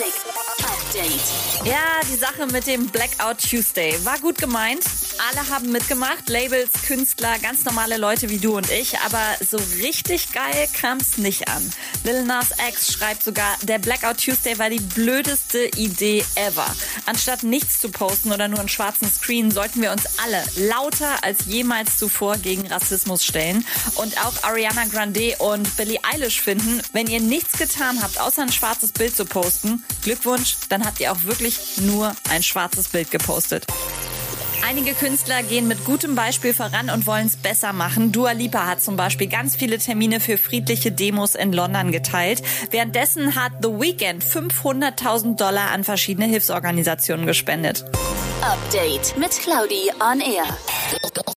music. Update. Ja, die Sache mit dem Blackout Tuesday war gut gemeint. Alle haben mitgemacht, Labels, Künstler, ganz normale Leute wie du und ich, aber so richtig geil kam's nicht an. Lil Nas X schreibt sogar, der Blackout Tuesday war die blödeste Idee ever. Anstatt nichts zu posten oder nur einen schwarzen Screen, sollten wir uns alle lauter als jemals zuvor gegen Rassismus stellen. Und auch Ariana Grande und Billie Eilish finden, wenn ihr nichts getan habt, außer ein schwarzes Bild zu posten, Glückwunsch, dann habt ihr auch wirklich nur ein schwarzes Bild gepostet. Einige Künstler gehen mit gutem Beispiel voran und wollen es besser machen. Dua Lipa hat zum Beispiel ganz viele Termine für friedliche Demos in London geteilt. Währenddessen hat The Weeknd 500.000 Dollar an verschiedene Hilfsorganisationen gespendet. Update mit Claudi on Air.